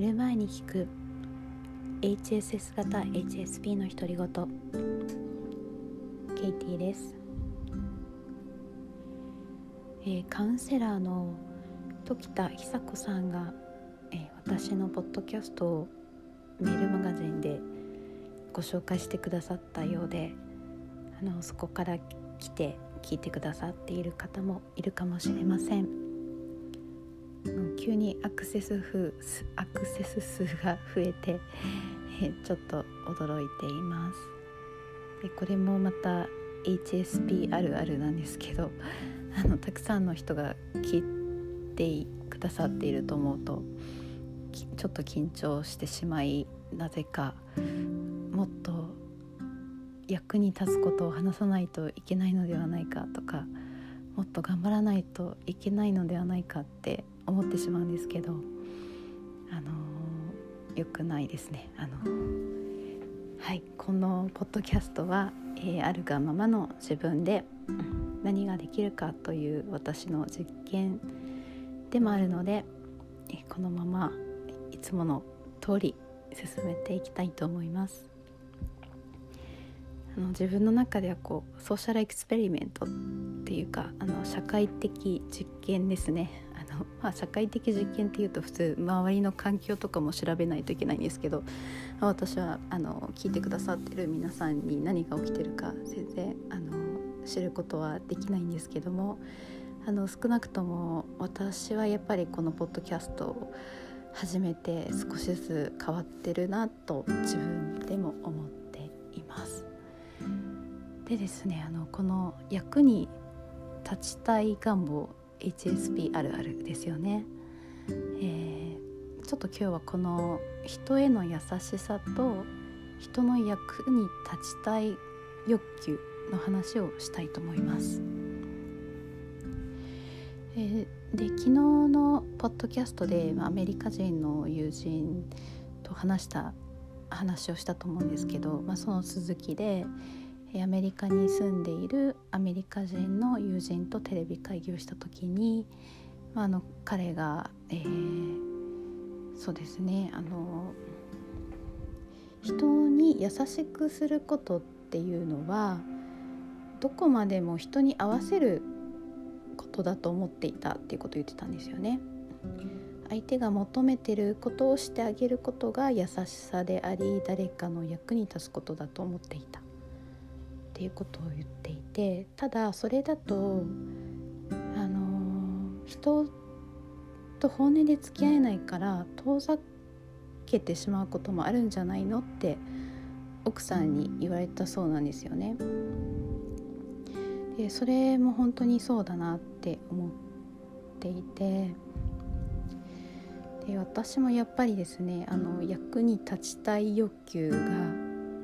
寝る前に聞く。HSS 型 HSP の独り言。ケイティです、えー、カウンセラーの時田久子さんが、えー、私のポッドキャストをメールマガジンでご紹介してくださったようであのそこから来て聞いてくださっている方もいるかもしれません。急にアクセス数アクセス数が増えて ちょっと驚いています。でこれもまた HSP あるあるなんですけど あのたくさんの人が聞いてくださっていると思うとちょっと緊張してしまいなぜかもっと役に立つことを話さないといけないのではないかとかもっと頑張らないといけないのではないかって思ってしまうんですけどあの良くないですねあのはいこのポッドキャストは、えー、あるがままの自分で何ができるかという私の実験でもあるので、えー、このままいつもの通り進めていきたいと思います。の自分の中ではこうソーシャルエクスペリメントっていうかあの社会的実験ですねあのまあ、社会的実験っていうと普通周りの環境とかも調べないといけないんですけど私はあの聞いてくださってる皆さんに何が起きてるか全然あの知ることはできないんですけどもあの少なくとも私はやっぱりこのポッドキャストを始めて少しずつ変わってるなと自分でも思っています。でですねあのこの役に立ちたい願望 HSP あるあるですよね、えー、ちょっと今日はこの人への優しさと人の役に立ちたい欲求の話をしたいと思います。えー、で昨日のポッドキャストで、アメリカ人の友人と話した話をしたと思うんですけど、まあ、その続きで、アメリカに住んでいるアメリカ人の友人とテレビ会議をした時に、まあ、あの彼が、えー、そうですねあの人に優しくすることっていうのはどこまでも人に合わせることだと思っていたっていうことを言ってたんですよね。相手が求めてることをしてあげることが優しさであり誰かの役に立つことだと思っていたっていうことを言っていてただそれだとあの人と本音で付き合えないから遠ざけてしまうこともあるんじゃないのって奥さんに言われたそうなんですよね。でそれも本当にそうだなって思っていてで私もやっぱりですねあの役に立ちたい欲求が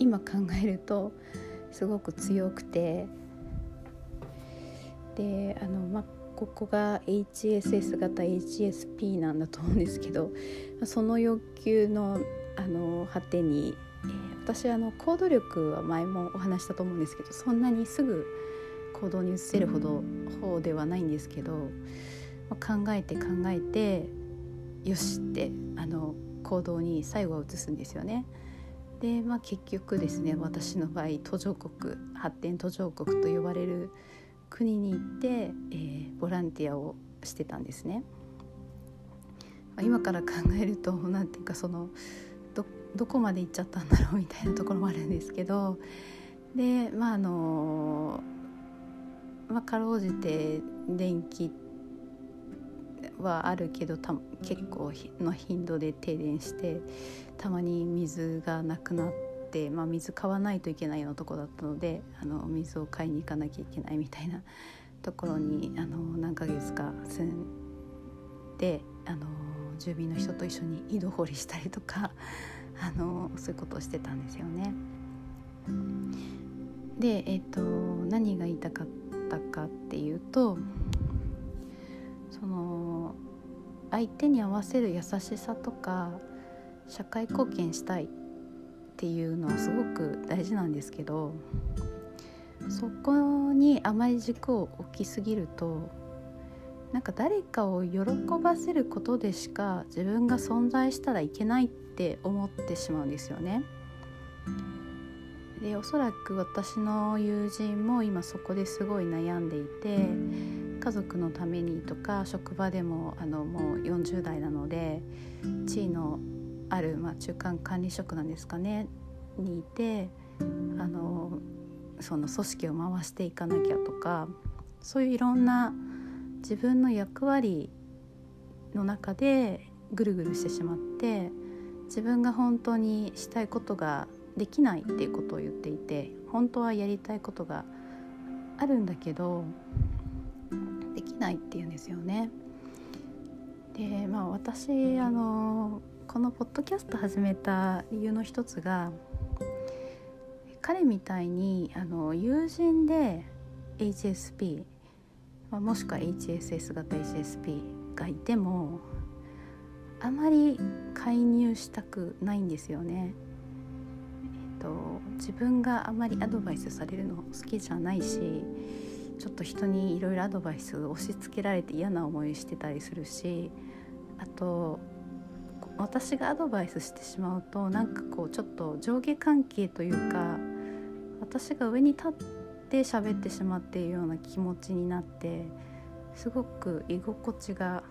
今考えるとすごく強くてであのまあここが HSS 型 HSP なんだと思うんですけどその欲求のあの果てに、えー、私あの行動力は前もお話したと思うんですけどそんなにすぐ行動に移せるほど方ではないんですけど、まあ、考えて考えてよしってあの行動に最後は移すんですよね。で、まあ、結局ですね私の場合途上国発展途上国と呼ばれる国に行って、えー、ボランティアをしてたんですね。ま、今から考えると何ていうかそのどどこまで行っちゃったんだろうみたいなところもあるんですけどでまああのまあ、かろうじて電気はあるけどた結構の頻度で停電してたまに水がなくなって、まあ、水買わないといけないようなとこだったのであの水を買いに行かなきゃいけないみたいな ところにあの何ヶ月か住んであの住民の人と一緒に井戸掘りしたりとか あのそういうことをしてたんですよね。で、えーと何が言いたかったかっていうとその相手に合わせる優しさとか社会貢献したいっていうのはすごく大事なんですけどそこにあまり軸を置きすぎるとなんか誰かを喜ばせることでしか自分が存在したらいけないって思ってしまうんですよね。でおそらく私の友人も今そこですごい悩んでいて家族のためにとか職場でもあのもう40代なので地位のある、まあ、中間管理職なんですかねにいてあのその組織を回していかなきゃとかそういういろんな自分の役割の中でぐるぐるしてしまって自分が本当にしたいことができないっていうことを言っていて本当はやりたいことがあるんだけどないっていうんですよね。でまあ私あのこのポッドキャスト始めた理由の一つが彼みたいにあの友人で HSP、まあ、もしくは HSS 型 HSP がいてもあまり介入したくないんですよね。と自分があまりアドバイスされるの好きじゃないしちょっと人にいろいろアドバイス押し付けられて嫌な思いしてたりするしあと私がアドバイスしてしまうとなんかこうちょっと上下関係というか私が上に立って喋ってしまっているような気持ちになってすごく居心地が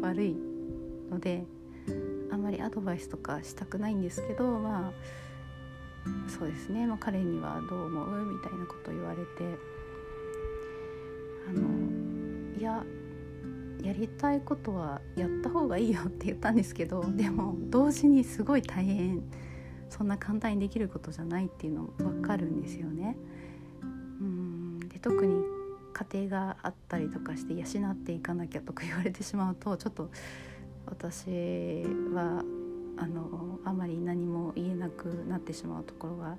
悪いのであんまりアドバイスとかしたくないんですけどまあそうですね、まあ、彼にはどう思う？みたいなこと言われて。ややりたいことはやった方がいいよって言ったんですけどでも同時にすごい大変そんな簡単にできることじゃないっていうの分かるんですよね。うん。で特に家庭があったりとかして養っていかなきゃとか言われてしまうとちょっと私はあのあまり何も言えなくなってしまうところが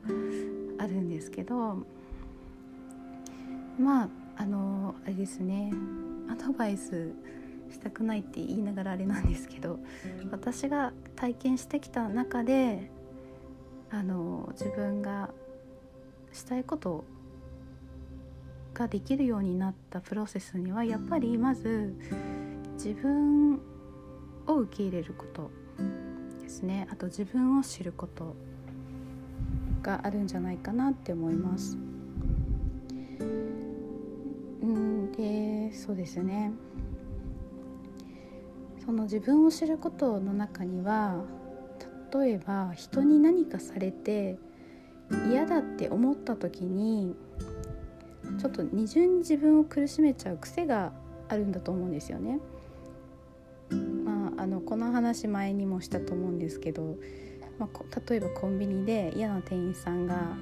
あるんですけどまああのあれですねアドバイスしたくないって言いながらあれなんですけど私が体験してきた中であの自分がしたいことができるようになったプロセスにはやっぱりまず自分を受け入れることですねあと自分を知ることがあるんじゃないかなって思います。うんでそうですねその自分を知ることの中には例えば人に何かされて嫌だって思った時にちょっと二重に自分を苦しめちゃう癖があるんだと思うんですよね。まあのこの話前にもしたと思うんですけど、まあ、例えばコンビニで嫌な店員さんが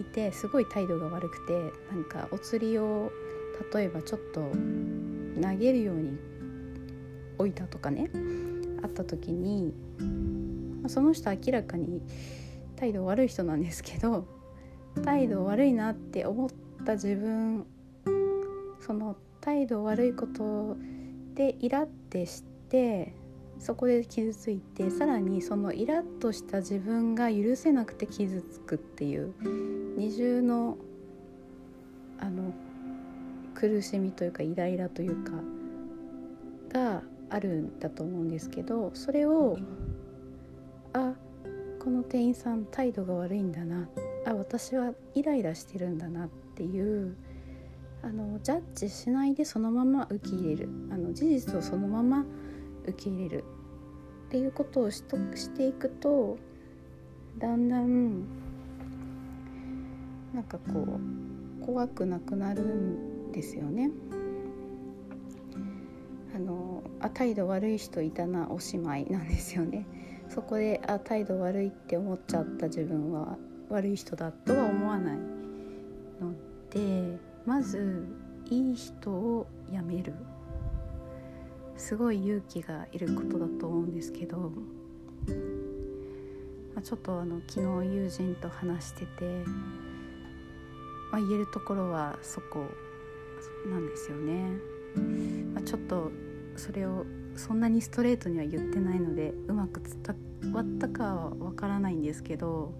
いてすごい態度が悪くてなんかお釣りを例えばちょっと投げるように置いたとかねあった時に、その人明らかに態度悪い人なんですけど態度悪いなって思った自分その態度悪いことでイラってしてそこで傷ついてさらにそのイラッとした自分が許せなくて傷つくっていう二重のあの苦しみというかイライラというかがあるんだと思うんですけどそれをあこの店員さん態度が悪いんだなあ私はイライラしてるんだなっていうあのジャッジしないでそのまま受け入れる。あの事実をそのまま受け入れる。っていうことをしとしていくとだんだんなんかこう怖くなくなるんですよね。あのあ態度悪い人いたなおしまいなんですよね。そこであ態度悪いって思っちゃった自分は悪い人だとは思わないのでまずいい人をやめるすごい勇気がいることだと思うんですけど、まあ、ちょっとあの昨日友人と話してて、まあ、言えるところはそこなんですよね。まあ、ちょっとそれをそんなにストレートには言ってないのでうまく伝わったかはわからないんですけど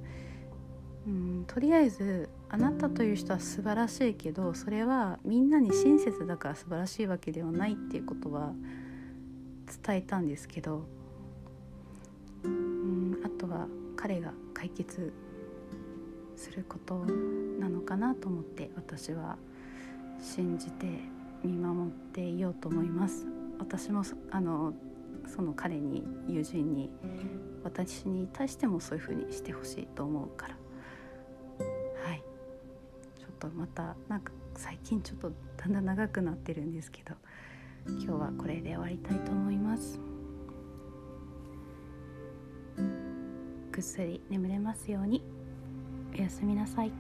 うんとりあえずあなたという人は素晴らしいけどそれはみんなに親切だから素晴らしいわけではないっていうことは伝えたんですけどうんあとは彼が解決することなのかなと思って私は信じて見守っていようと思います。私もあのその彼に友人に私に対してもそういうふうにしてほしいと思うから。はい。ちょっとまたなんか最近ちょっとだんだん長くなってるんですけど今日はこれで終わりたいと思います。ぐっすり眠れますように。おやすみなさい。